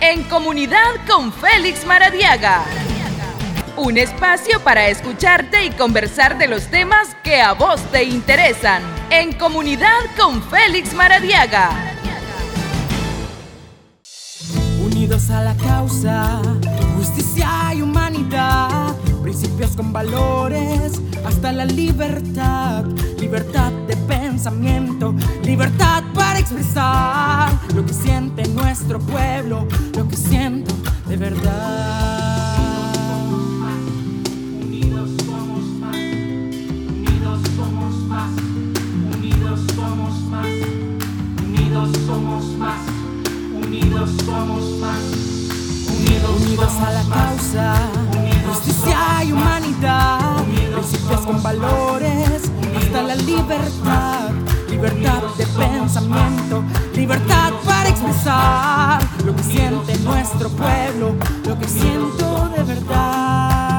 en comunidad con Félix Maradiaga. Un espacio para escucharte y conversar de los temas que a vos te interesan. En comunidad con Félix Maradiaga. Unidos a la causa, justicia y humanidad. Principios con valores, hasta la libertad. Libertad pensamiento, libertad para expresar lo que siente nuestro pueblo, lo que siento de verdad. somos más. Unidos, a la causa, justicia y humanidad. Principios con valores, hasta la libertad. Libertad de pensamiento, libertad para expresar lo que siente nuestro pueblo, lo que siento de verdad.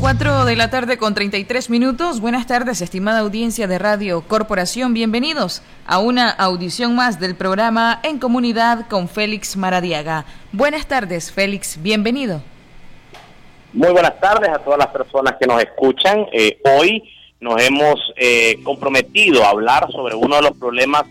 4 de la tarde con 33 minutos. Buenas tardes, estimada audiencia de Radio Corporación. Bienvenidos a una audición más del programa En Comunidad con Félix Maradiaga. Buenas tardes, Félix. Bienvenido. Muy buenas tardes a todas las personas que nos escuchan. Eh, hoy nos hemos eh, comprometido a hablar sobre uno de los problemas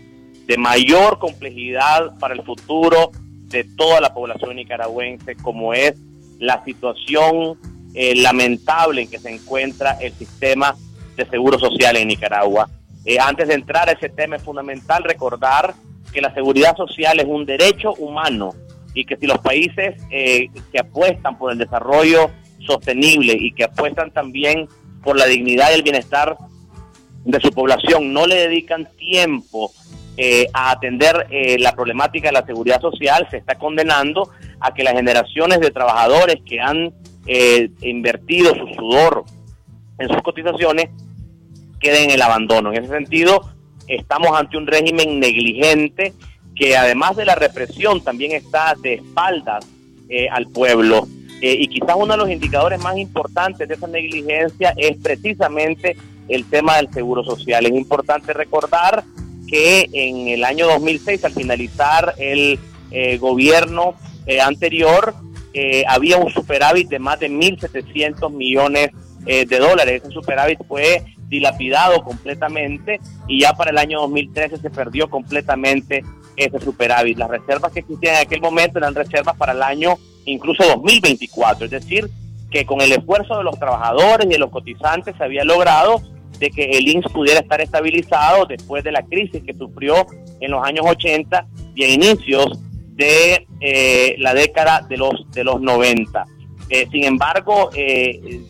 de mayor complejidad para el futuro de toda la población nicaragüense, como es la situación eh, lamentable en que se encuentra el sistema de seguro social en Nicaragua. Eh, antes de entrar a ese tema es fundamental recordar que la seguridad social es un derecho humano y que si los países eh, que apuestan por el desarrollo sostenible y que apuestan también por la dignidad y el bienestar de su población no le dedican tiempo a atender la problemática de la seguridad social, se está condenando a que las generaciones de trabajadores que han eh, invertido su sudor en sus cotizaciones queden en el abandono. En ese sentido, estamos ante un régimen negligente que además de la represión también está de espaldas eh, al pueblo. Eh, y quizás uno de los indicadores más importantes de esa negligencia es precisamente el tema del seguro social. Es importante recordar que en el año 2006, al finalizar el gobierno anterior, eh, había un superávit de más de 1.700 millones eh, de dólares. Ese superávit fue dilapidado completamente y ya para el año 2013 se perdió completamente ese superávit. Las reservas que existían en aquel momento eran reservas para el año incluso 2024, es decir, que con el esfuerzo de los trabajadores y de los cotizantes se había logrado de que el INSS pudiera estar estabilizado después de la crisis que sufrió en los años 80 y a inicios de eh, la década de los, de los 90. Eh, sin embargo, eh,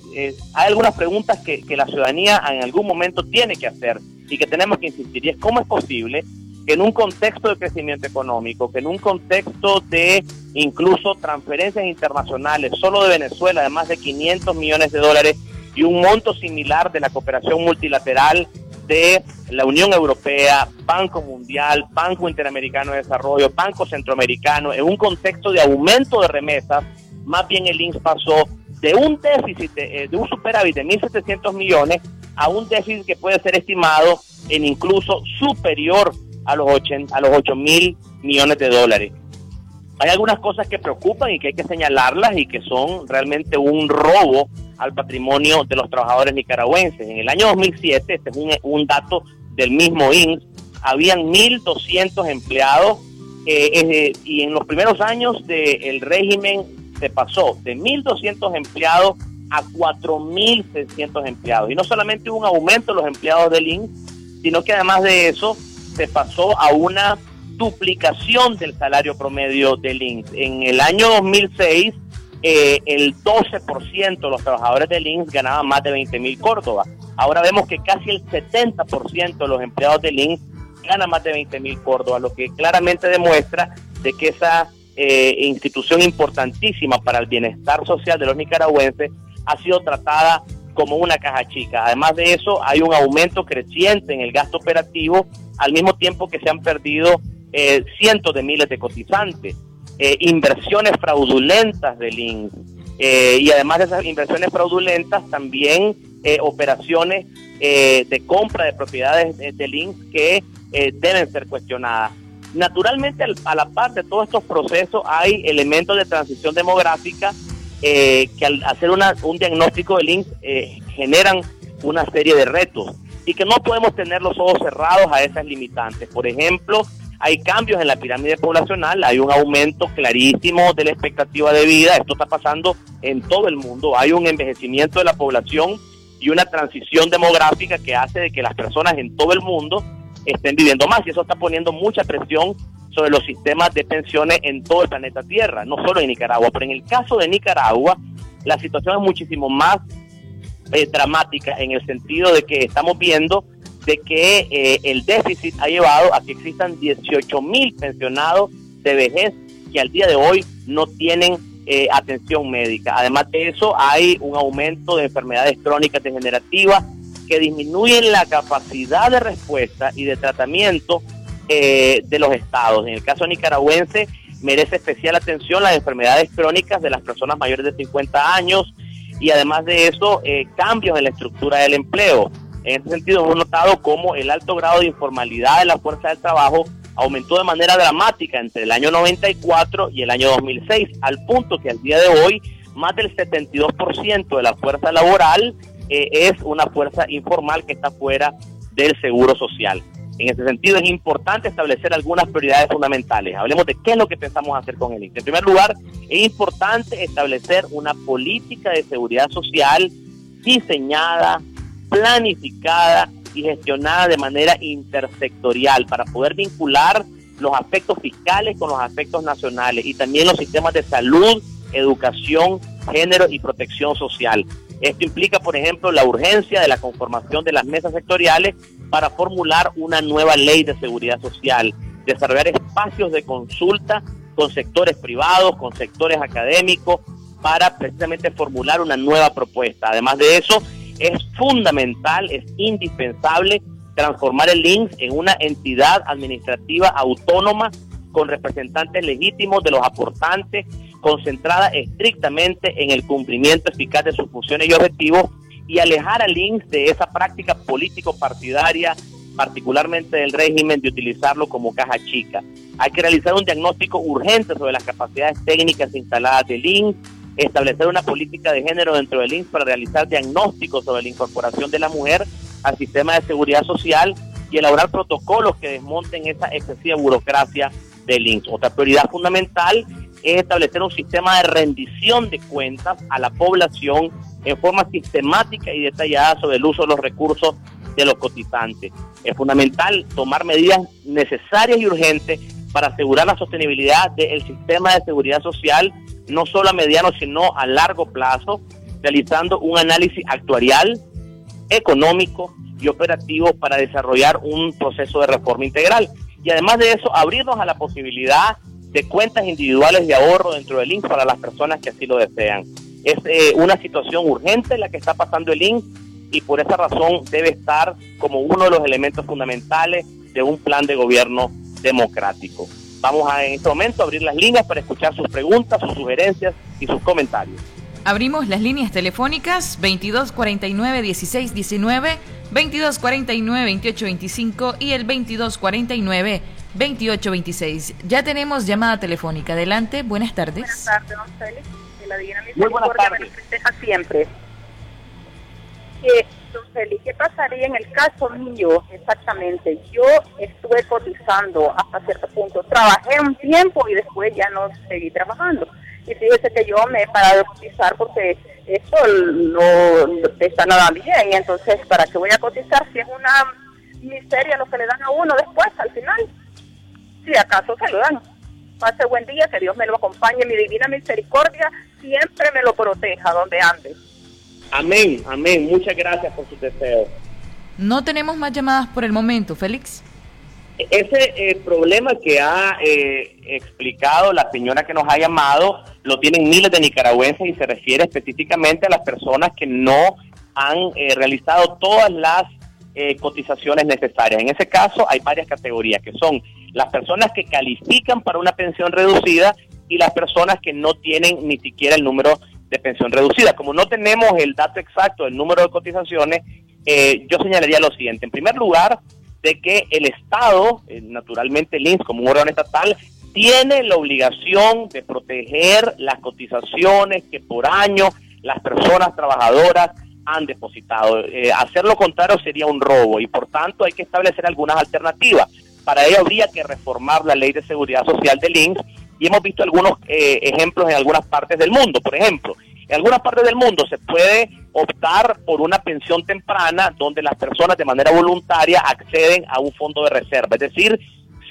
hay algunas preguntas que, que, la ciudadanía en algún momento tiene que hacer y que tenemos que insistir. Y es cómo es posible que en un contexto de crecimiento económico, que en un contexto de incluso transferencias internacionales, solo de Venezuela, de más de 500 millones de dólares y un monto similar de la cooperación multilateral de la Unión Europea, Banco Mundial, Banco Interamericano de Desarrollo, Banco Centroamericano, en un contexto de aumento de remesas, más bien el INSS pasó de un déficit, de, eh, un superávit de 1.700 millones a un déficit que puede ser estimado en incluso superior a los 8, a los 8 mil millones de dólares. Hay algunas cosas que preocupan y que hay que señalarlas y que son realmente un robo al patrimonio de los trabajadores nicaragüenses. En el año 2007, este es un, dato del mismo INS, habían 1.200 empleados eh, y en los primeros años del régimen se pasó de 1.200 empleados a 4.600 empleados. Y no solamente hubo un aumento de los empleados del INS, sino que además de eso se pasó a una duplicación del salario promedio del INS. En el año 2006 eh, el 12% de los trabajadores del INS ganaban más de 20 mil Córdoba. Ahora vemos que casi el 70% de los empleados del INS ganan más de 20 mil Córdoba, lo que claramente demuestra de que esa eh, institución importantísima para el bienestar social de los nicaragüenses ha sido tratada como una caja chica. Además de eso, hay un aumento creciente en el gasto operativo, al mismo tiempo que se han perdido eh, cientos de miles de cotizantes. Eh, inversiones fraudulentas del INS. Eh, y además de esas inversiones fraudulentas, también eh, operaciones de compra de propiedades del INS que deben ser cuestionadas. Naturalmente, a la par de todos estos procesos hay elementos de transición demográfica que al hacer un diagnóstico del INSS eh, generan una serie de retos y que no podemos tener los ojos cerrados a esas limitantes. Por ejemplo, hay cambios en la pirámide poblacional, hay un aumento clarísimo de la expectativa de vida, esto está pasando en todo el mundo, hay un envejecimiento de la población y una transición demográfica que hace de que las personas en todo el mundo estén viviendo más y eso está poniendo mucha presión sobre los sistemas de pensiones en todo el planeta Tierra, no solo en Nicaragua, pero en el caso de Nicaragua la situación es muchísimo más eh, dramática en el sentido de que estamos viendo de que eh, el déficit ha llevado a que existan 18 mil pensionados de vejez que al día de hoy no tienen eh, atención médica. Además de eso, hay un aumento de enfermedades crónicas degenerativas que disminuyen la capacidad de respuesta y de tratamiento eh, de los estados. En el caso nicaragüense, merece especial atención las enfermedades crónicas de las personas mayores de 50 años y además de eso, cambios en la estructura del empleo. En ese sentido, hemos notado cómo el alto grado de informalidad de la fuerza del trabajo aumentó de manera dramática entre el año 94 y el año 2006, al punto que al día de hoy más del 72% de la fuerza laboral eh, es una fuerza informal que está fuera del seguro social. En ese sentido es importante establecer algunas prioridades fundamentales. Hablemos de qué es lo que pensamos hacer con el INSS. En primer lugar, es importante establecer una política de seguridad social diseñada, planificada y gestionada de manera intersectorial para poder vincular los aspectos fiscales con los aspectos nacionales y también los sistemas de salud, educación, género y protección social. Esto implica, por ejemplo, la urgencia de la conformación de las mesas sectoriales para formular una nueva ley de seguridad social, desarrollar espacios de consulta con sectores privados, con sectores académicos, para precisamente formular una nueva propuesta. Además de eso, es fundamental, es indispensable transformar el INSS en una entidad administrativa autónoma con representantes legítimos de los aportantes, concentrada estrictamente en el cumplimiento eficaz de sus funciones y objetivos y alejar al INSS de esa práctica político-partidaria, particularmente del régimen de utilizarlo como caja chica. Hay que realizar un diagnóstico urgente sobre las capacidades técnicas instaladas del INSS, establecer una política de género dentro del INS para realizar diagnósticos sobre la incorporación de la mujer al sistema de seguridad social y elaborar protocolos que desmonten esa excesiva burocracia del INS. Otra prioridad fundamental es establecer un sistema de rendición de cuentas a la población en forma sistemática y detallada sobre el uso de los recursos de los cotizantes. Es fundamental tomar medidas necesarias y urgentes para asegurar la sostenibilidad del sistema de seguridad social no solo a mediano, sino a largo plazo, realizando un análisis actuarial, económico y operativo para desarrollar un proceso de reforma integral. Y además de eso, abrirnos a la posibilidad de cuentas individuales de ahorro dentro del INS para las personas que así lo desean. Es eh, una situación urgente la que está pasando el INS y por esa razón debe estar como uno de los elementos fundamentales de un plan de gobierno democrático. Vamos a en este momento a abrir las líneas para escuchar sus preguntas, sus sugerencias y sus comentarios. Abrimos las líneas telefónicas 2249 1619, 2249 2825 y el 2249 2826. Ya tenemos llamada telefónica. Adelante, buenas tardes. Buenas tardes, don Félix. La Muy buenas tardes. siempre. Eh, ¿qué pasaría en el caso mío exactamente? Yo estuve cotizando hasta cierto punto, trabajé un tiempo y después ya no seguí trabajando. Y fíjese que yo me he parado de cotizar porque esto no está nada bien. Entonces, ¿para qué voy a cotizar si es una miseria lo que le dan a uno después, al final? Si acaso se lo dan. Pase buen día, que Dios me lo acompañe, mi divina misericordia siempre me lo proteja donde ande. Amén, amén. Muchas gracias por su deseo. No tenemos más llamadas por el momento, Félix. Ese eh, problema que ha eh, explicado la señora que nos ha llamado lo tienen miles de nicaragüenses y se refiere específicamente a las personas que no han eh, realizado todas las cotizaciones necesarias. En ese caso hay varias categorías que son las personas que califican para una pensión reducida y las personas que no tienen ni siquiera el número de pensión reducida. Como no tenemos el dato exacto del número de cotizaciones, eh, yo señalaría lo siguiente. En primer lugar, de que el Estado, eh, naturalmente el INS como un órgano estatal, tiene la obligación de proteger las cotizaciones que por año las personas trabajadoras han depositado. Eh, hacer lo contrario sería un robo y por tanto hay que establecer algunas alternativas. Para ello habría que reformar la ley de seguridad social del INS y hemos visto algunos eh, ejemplos en algunas partes del mundo. Por ejemplo, en algunas partes del mundo se puede optar por una pensión temprana donde las personas de manera voluntaria acceden a un fondo de reserva. Es decir,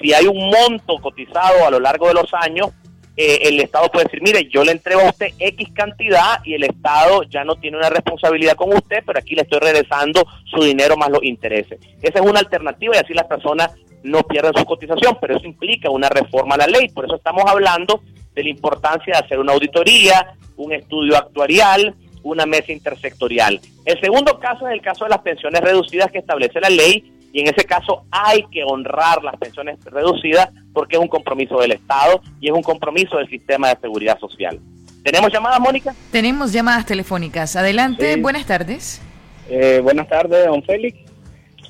si hay un monto cotizado a lo largo de los años, eh, el Estado puede decir, mire, yo le entrego a usted X cantidad y el Estado ya no tiene una responsabilidad con usted, pero aquí le estoy regresando su dinero más los intereses. Esa es una alternativa y así las personas no pierden su cotización, pero eso implica una reforma a la ley. Por eso estamos hablando de la importancia de hacer una auditoría, un estudio actuarial, una mesa intersectorial. El segundo caso es el caso de las pensiones reducidas que establece la ley y en ese caso hay que honrar las pensiones reducidas porque es un compromiso del Estado y es un compromiso del sistema de seguridad social. ¿Tenemos llamadas, Mónica? Tenemos llamadas telefónicas. Adelante, buenas tardes. Eh, buenas tardes, don Félix.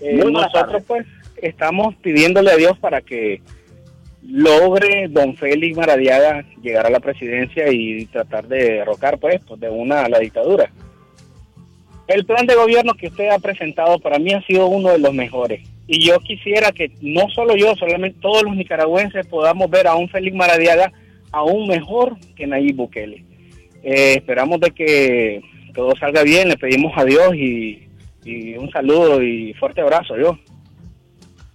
Eh, nosotros pues estamos pidiéndole a Dios para que logre don Félix Maradiaga llegar a la presidencia y tratar de derrocar pues, pues de una a la dictadura. El plan de gobierno que usted ha presentado para mí ha sido uno de los mejores. Y yo quisiera que no solo yo, solamente todos los nicaragüenses podamos ver a un Félix Maradiaga aún mejor que Nayib Bukele. Eh, esperamos de que todo salga bien, le pedimos a Dios y, y un saludo y fuerte abrazo, yo.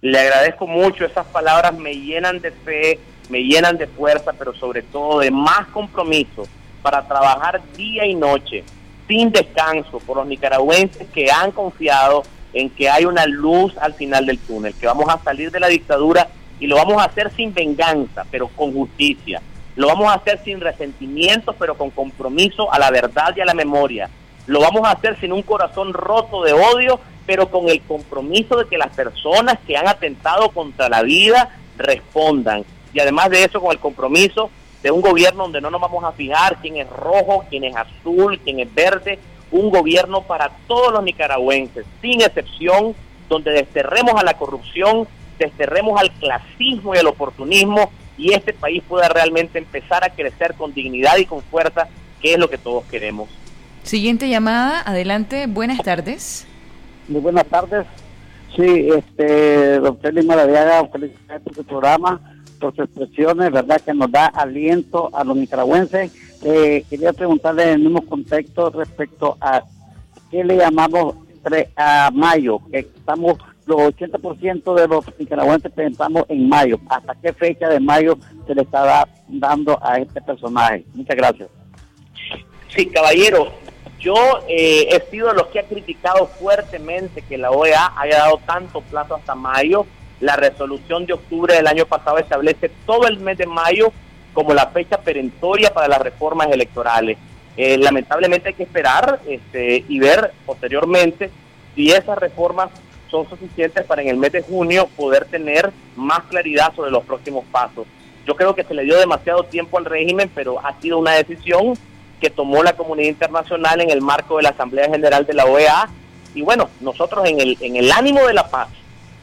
Le agradezco mucho, esas palabras me llenan de fe, me llenan de fuerza, pero sobre todo de más compromiso para trabajar día y noche sin descanso por los nicaragüenses que han confiado en que hay una luz al final del túnel, que vamos a salir de la dictadura y lo vamos a hacer sin venganza, pero con justicia. Lo vamos a hacer sin resentimiento, pero con compromiso a la verdad y a la memoria. Lo vamos a hacer sin un corazón roto de odio, pero con el compromiso de que las personas que han atentado contra la vida respondan. Y además de eso, con el compromiso de un gobierno donde no nos vamos a fijar quién es rojo, quién es azul, quién es verde, un gobierno para todos los nicaragüenses, sin excepción, donde desterremos a la corrupción, desterremos al clasismo y al oportunismo y este país pueda realmente empezar a crecer con dignidad y con fuerza, que es lo que todos queremos. Siguiente llamada, adelante, buenas tardes. Muy buenas tardes. Sí, este, don Félix Maradiaga, felicidades por su programa por sus expresiones, ¿verdad? Que nos da aliento a los nicaragüenses. Eh, quería preguntarle en el mismo contexto respecto a qué le llamamos a mayo, que estamos los 80% de los nicaragüenses pensamos en mayo. ¿Hasta qué fecha de mayo se le está dando a este personaje? Muchas gracias. Sí, caballero, yo eh, he sido de los que ha criticado fuertemente que la OEA haya dado tanto plazo hasta mayo la resolución de octubre del año pasado establece todo el mes de mayo como la fecha perentoria para las reformas electorales. Eh, lamentablemente hay que esperar este, y ver posteriormente si esas reformas son suficientes para en el mes de junio poder tener más claridad sobre los próximos pasos. Yo creo que se le dio demasiado tiempo al régimen, pero ha sido una decisión que tomó la comunidad internacional en el marco de la Asamblea General de la OEA. Y bueno, nosotros en el, en el ánimo de la paz,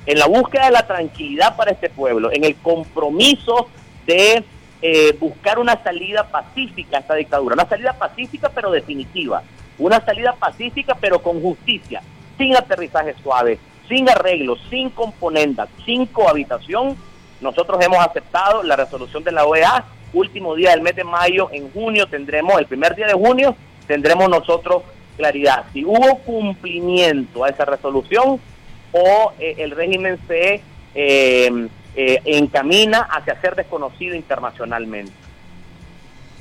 en la búsqueda de la tranquilidad para este pueblo, en el compromiso de eh, buscar una salida pacífica a esta dictadura, una salida pacífica pero definitiva, una salida pacífica pero con justicia, sin aterrizaje suave, sin arreglos, sin componendas, sin cohabitación. Nosotros hemos aceptado la resolución de la OEA, último día del mes de mayo, en junio tendremos, el primer día de junio, tendremos nosotros claridad. Si hubo cumplimiento a esa resolución, o eh, el régimen se eh, eh, encamina hacia ser desconocido internacionalmente.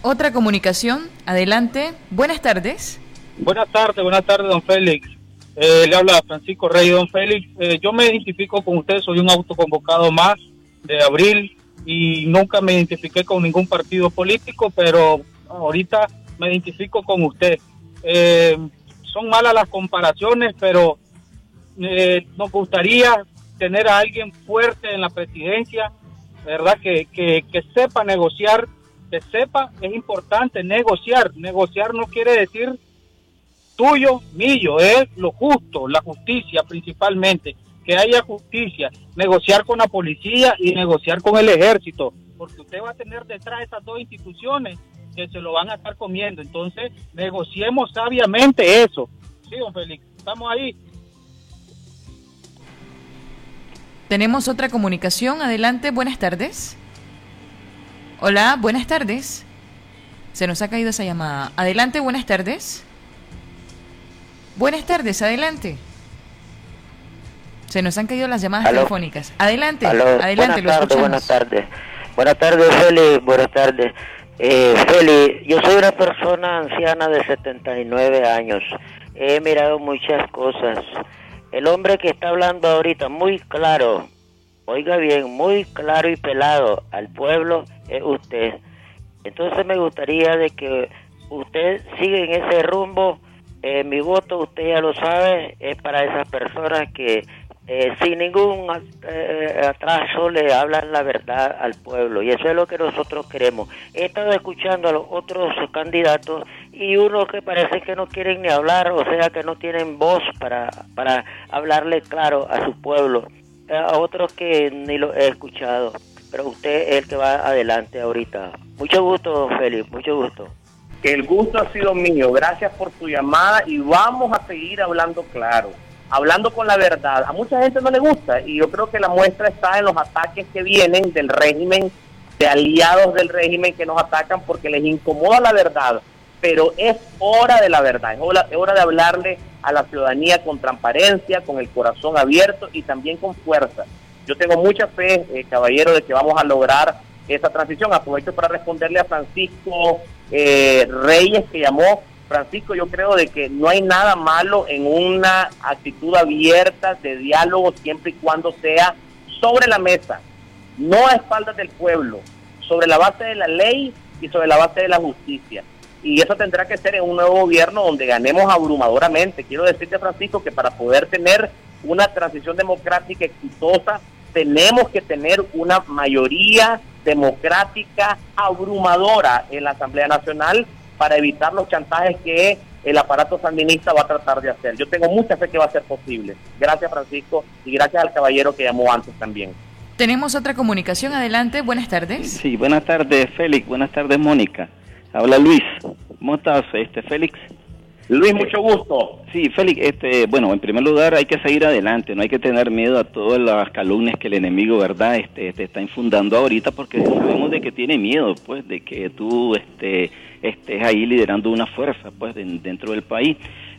Otra comunicación, adelante. Buenas tardes. Buenas tardes, buenas tardes, don Félix. le habla Francisco Rey, don Félix. yo me identifico con usted, soy un autoconvocado más de abril y nunca me identifiqué con ningún partido político, pero ahorita me identifico con usted. son malas las comparaciones, pero eh, nos gustaría tener a alguien fuerte en la presidencia, ¿verdad? Que, que sepa negociar, que sepa, es importante negociar. Negociar no quiere decir tuyo, mío, es lo justo, la justicia principalmente. Que haya justicia, negociar con la policía y negociar con el ejército, porque usted va a tener detrás esas dos instituciones que se lo van a estar comiendo. Entonces, negociemos sabiamente eso. Sí, don Félix, estamos ahí. Tenemos otra comunicación. Adelante, buenas tardes. Hola, buenas tardes. Se nos ha caído esa llamada. Adelante, buenas tardes. Buenas tardes, adelante. Se nos han caído las llamadas telefónicas. Adelante, adelante, buenas tardes, Buenas tardes. Buenas tardes, Feli. Buenas tardes. Eh, Feli, yo soy una persona anciana de 79 años. He mirado muchas cosas. El hombre que está hablando ahorita, muy claro, oiga bien, muy claro y pelado al pueblo, es usted. Entonces me gustaría de que usted siga en ese rumbo. Eh, mi voto, usted ya lo sabe, es para esas personas que eh, sin ningún eh, atraso le hablan la verdad al pueblo y eso es lo que nosotros queremos. He estado escuchando a los otros candidatos y unos que parece que no quieren ni hablar, o sea que no tienen voz para, para hablarle claro a su pueblo, eh, a otros que ni lo he escuchado, pero usted es el que va adelante ahorita. Mucho gusto, Félix, mucho gusto. El gusto ha sido mío, gracias por su llamada y vamos a seguir hablando claro hablando con la verdad. A mucha gente no le gusta y yo creo que la muestra está en los ataques que vienen del régimen, de aliados del régimen que nos atacan porque les incomoda la verdad. Pero es hora de la verdad, es hora, de hablarle a la ciudadanía con transparencia, con el corazón abierto y también con fuerza. Yo tengo mucha fe, eh, caballero, de que vamos a lograr esa transición. Aprovecho para responderle a Francisco eh, Reyes, que llamó Francisco, yo creo de que no hay nada malo en una actitud abierta de diálogo siempre y cuando sea sobre la mesa, no a espaldas del pueblo, sobre la base de la ley y sobre la base de la justicia. Y eso tendrá que ser en un nuevo gobierno donde ganemos abrumadoramente. Quiero decirte, Francisco, que para poder tener una transición democrática exitosa, tenemos que tener una mayoría democrática abrumadora en la Asamblea Nacional para evitar los chantajes que el aparato sandinista va a tratar de hacer. Yo tengo mucha fe que va a ser posible. Gracias Francisco y gracias al caballero que llamó antes también. Tenemos otra comunicación, adelante, buenas tardes. Sí, buenas tardes Félix, buenas tardes Mónica. Habla Luis. ¿Cómo estás, este Félix? Luis, mucho gusto. Sí, Félix, este, bueno, en primer lugar hay que seguir adelante, no hay que tener miedo a todas las calumnias que el enemigo, ¿verdad?, este, te está infundando ahorita porque sabemos de que tiene miedo, pues, de que tú este, estés ahí liderando una fuerza, pues, dentro del país.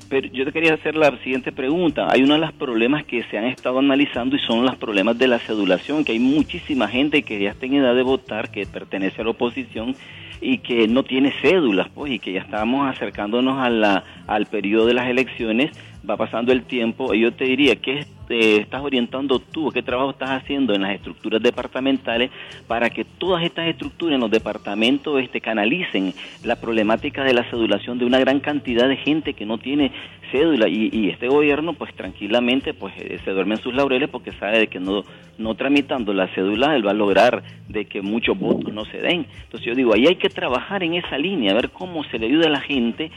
Pero yo te quería hacer la siguiente pregunta. Hay uno de los problemas que se han estado analizando y son los problemas de la cedulación, que hay muchísima gente que ya está en edad de votar, que pertenece a la oposición y que no tiene cédulas, pues, y que ya estamos acercándonos a la, al periodo de las elecciones, va pasando el tiempo, y yo te diría, que te estás orientando tú, qué trabajo estás haciendo en las estructuras departamentales para que todas estas estructuras en los departamentos este, canalicen la problemática de la cedulación de una gran cantidad de gente que no tiene cédula y, este gobierno pues tranquilamente pues eh, se duerme en sus laureles porque sabe de que no, no tramitando la cédula él va a lograr de que muchos votos no se den. Entonces yo digo, ahí hay que trabajar en esa línea, a ver cómo se le ayuda a la gente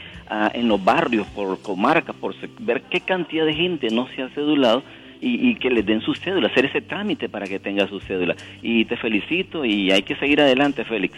en los barrios, por comarcas, por ver qué cantidad de gente no se ha cedulado y, que les den su cédula, hacer ese trámite para que tenga su cédula. Y te felicito y hay que seguir adelante, Félix.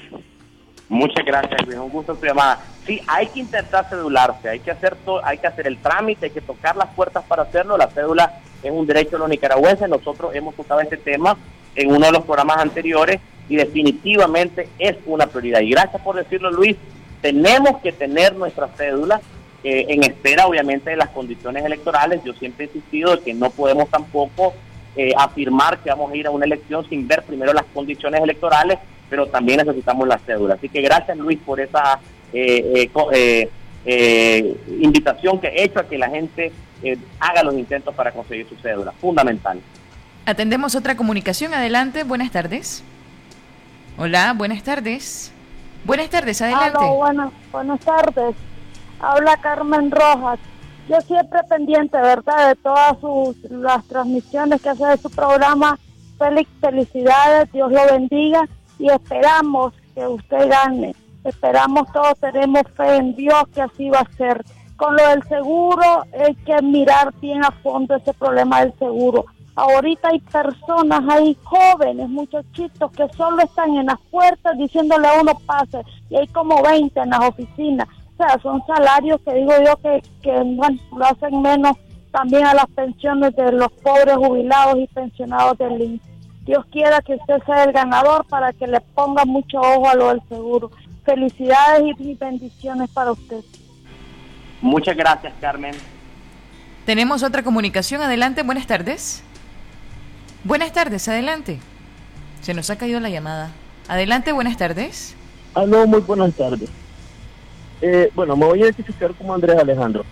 Muchas gracias, Luis. Un gusto tu llamada. Sí, hay que intentar cedularse, hay que hacer todo, hay que hacer el trámite, hay que tocar las puertas para hacerlo. La cédula es un derecho de los nicaragüenses. Nosotros hemos tocado este tema en uno de los programas anteriores y definitivamente es una prioridad. Y gracias por decirlo, Luis. Tenemos que tener nuestra cédula eh, en espera, obviamente, de las condiciones electorales. Yo siempre he insistido de que no podemos tampoco eh, afirmar que vamos a ir a una elección sin ver primero las condiciones electorales, pero también necesitamos la cédula. Así que gracias, Luis, por esa eh, invitación que he hecho a que la gente haga los intentos para conseguir su cédula. Fundamental. Atendemos otra comunicación. Adelante. Buenas tardes. Hola, buenas tardes. Buenas tardes, adelante. Hola, buenas tardes habla Carmen Rojas. Yo siempre pendiente, ¿verdad?, de todas sus, las transmisiones que hace de su programa. Félix, felicidades, Dios lo bendiga y esperamos que usted gane. Esperamos todos, tenemos fe en Dios que así va a ser. Con lo del seguro, hay que mirar bien a fondo ese problema del seguro. Ahorita hay personas, hay jóvenes, muchachitos que solo están en las puertas diciéndole a uno pase y hay como 20 en las oficinas. O sea, son salarios que digo yo que, que bueno, lo hacen menos también a las pensiones de los pobres jubilados y pensionados del INSS. Dios quiera que usted sea el ganador para que le ponga mucho ojo a lo del seguro. Felicidades y bendiciones para usted. Muchas gracias, Carmen. Tenemos otra comunicación. Adelante, buenas tardes. Buenas tardes, adelante. Se nos ha caído la llamada. Adelante, buenas tardes. Aló, muy buenas tardes. Eh, bueno, me voy a identificar como Andrés Alejandro.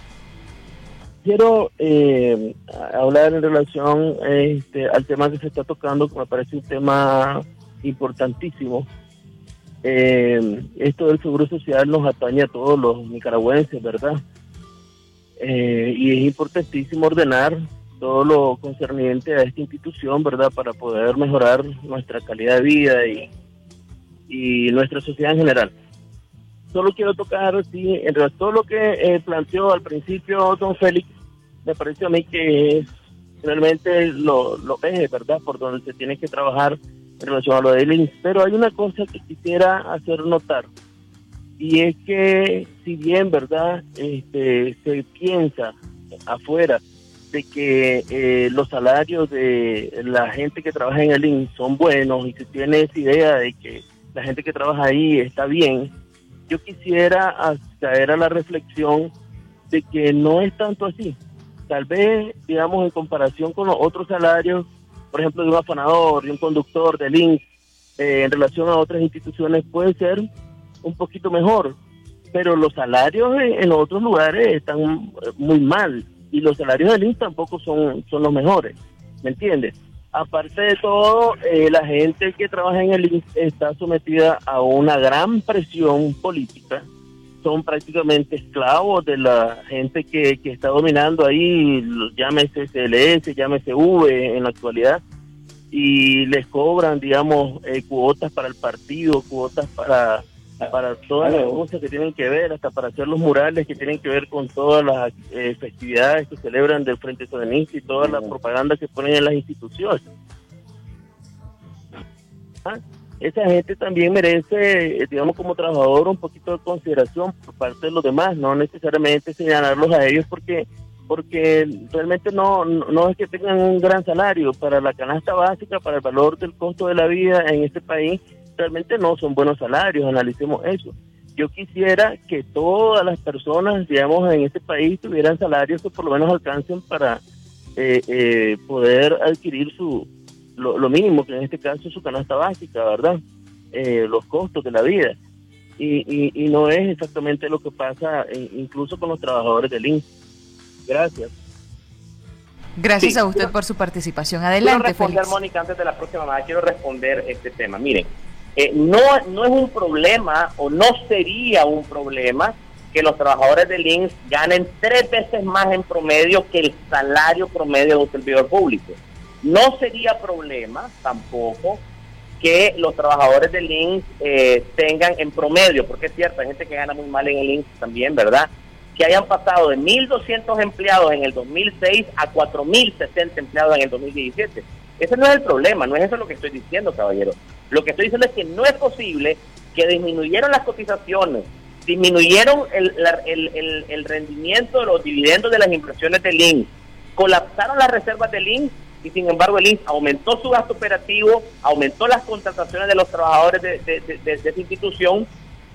Quiero eh, hablar en relación este, al tema que se está tocando, que me parece un tema importantísimo. Eh, esto del seguro social nos atañe a todos los nicaragüenses, ¿verdad? Eh, y es importantísimo ordenar todo lo concerniente a esta institución, ¿verdad? Para poder mejorar nuestra calidad de vida y, nuestra sociedad en general. Solo quiero tocar, sí, en todo lo que eh, planteó al principio don Félix, me parece a mí que es realmente lo, lo ¿verdad? Por donde se tiene que trabajar en relación a lo de INSS. Pero hay una cosa que quisiera hacer notar, y es que si bien, ¿verdad? Este, se piensa afuera de que eh, los salarios de la gente que trabaja en el INSS son buenos y se tiene esa idea de que la gente que trabaja ahí está bien, yo quisiera caer a la reflexión de que no es tanto así. Tal vez, digamos, en comparación con los otros salarios, por ejemplo, de un afanador, de un conductor, del INSS, eh, en relación a otras instituciones, puede ser un poquito mejor, pero los salarios en, otros lugares están muy mal y los salarios del INSS tampoco son, son los mejores, ¿me entiendes? Aparte de todo, eh, la gente que trabaja en el INSS está sometida a una gran presión política, son prácticamente esclavos de la gente que, que está dominando ahí, llámese CLS, llámese V en la actualidad, y les cobran, digamos, eh, cuotas para el partido, cuotas para para todas las cosas que tienen que ver, hasta para hacer los murales que tienen que ver con todas las eh, festividades que celebran del Frente Soberanista y toda la propaganda que ponen en las instituciones. Ah, esa gente también merece, eh, digamos, como trabajador, un poquito de consideración por parte de los demás, no necesariamente señalarlos a ellos porque porque realmente no, no es que tengan un gran salario para la canasta básica, para el valor del costo de la vida en este país, realmente no son buenos salarios, analicemos eso. Yo quisiera que todas las personas, digamos, en este país tuvieran salarios que por lo menos alcancen para eh, eh, poder adquirir su lo, mínimo, que en este caso es su canasta básica, ¿verdad? Eh, los costos de la vida. Y, y, no es exactamente lo que pasa incluso con los trabajadores del INSS. Gracias. Gracias a usted por su participación. Adelante, quiero responder, Mónica, antes de la próxima quiero responder este tema. Miren, eh, no, no es un problema o no sería un problema que los trabajadores del INSS ganen tres veces más en promedio que el salario promedio de un servidor público. No sería problema tampoco que los trabajadores del INSS eh, tengan en promedio, porque es cierto, hay gente que gana muy mal en el INSS también, ¿verdad? Que hayan pasado de 1.200 empleados en el 2006 a 4.060 empleados en el 2017. Ese no es el problema, no es eso lo que estoy diciendo, caballero. Lo que estoy diciendo es que no es posible que disminuyeron las cotizaciones, disminuyeron el, el, rendimiento de los dividendos de las impresiones del INS, colapsaron las reservas del INS y sin embargo el INS aumentó su gasto operativo, aumentó las contrataciones de los trabajadores de, de, esa institución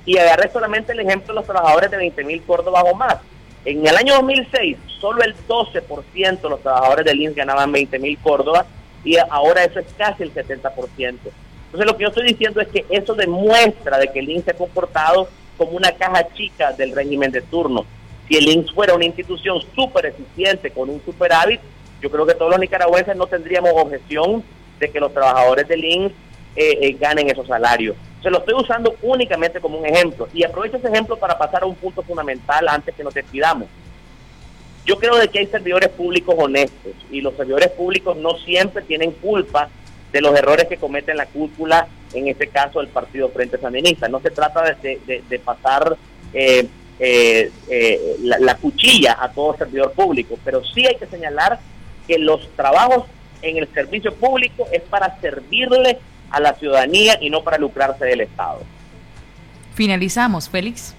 y agarré solamente el ejemplo de los trabajadores de 20 mil Córdoba o más. En el año 2006, solo el 12% de los trabajadores del INS ganaban 20 mil Córdoba y ahora eso es casi el 70%. Entonces lo que yo estoy diciendo es que eso demuestra de que el INSS se ha comportado como una caja chica del régimen de turno. Si el INSS fuera una institución súper eficiente con un superávit, yo creo que todos los nicaragüenses no tendríamos objeción de que los trabajadores del INSS eh, eh, ganen esos salarios. Se lo estoy usando únicamente como un ejemplo y aprovecho ese ejemplo para pasar a un punto fundamental antes que nos despidamos. Yo creo de que hay servidores públicos honestos y los servidores públicos no siempre tienen culpa de los errores que cometen la cúpula, en este caso el Partido Frente Sandinista. No se trata de, pasar eh, eh, eh, la, cuchilla a todo servidor público, pero sí hay que señalar que los trabajos en el servicio público es para servirle a la ciudadanía y no para lucrarse del Estado. Finalizamos, Félix.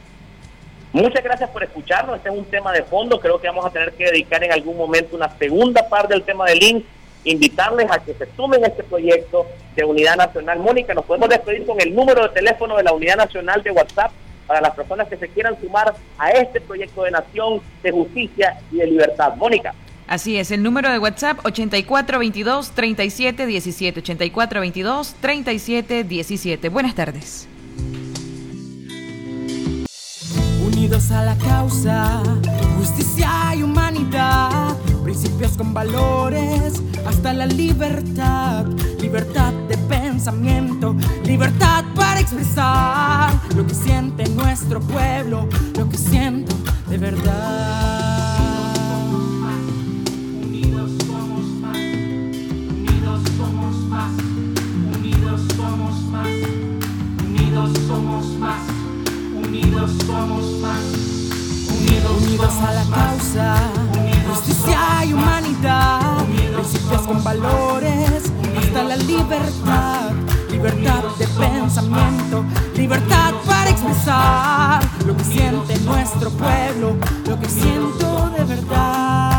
Muchas gracias por escucharnos. Este es un tema de fondo. Creo que vamos a tener que dedicar en algún momento una segunda parte del tema del link. Invitarles a que se sumen a este proyecto de Unidad Nacional. Mónica, nos podemos despedir con el número de teléfono de la Unidad Nacional de WhatsApp para las personas que se quieran sumar a este proyecto de nación, de justicia y de libertad. Mónica. Así es, el número de WhatsApp 8422-3717, 8422-3717. Buenas tardes. Unidos a la causa, justicia y humanidad, principios con valores, hasta la libertad, libertad de pensamiento, libertad para expresar lo que siente nuestro pueblo, lo que siento de verdad. Somos más, unidos, a la causa, justicia y humanidad, principios con valores, hasta la libertad, libertad de pensamiento, libertad para expresar lo que siente nuestro pueblo, lo que siento de verdad.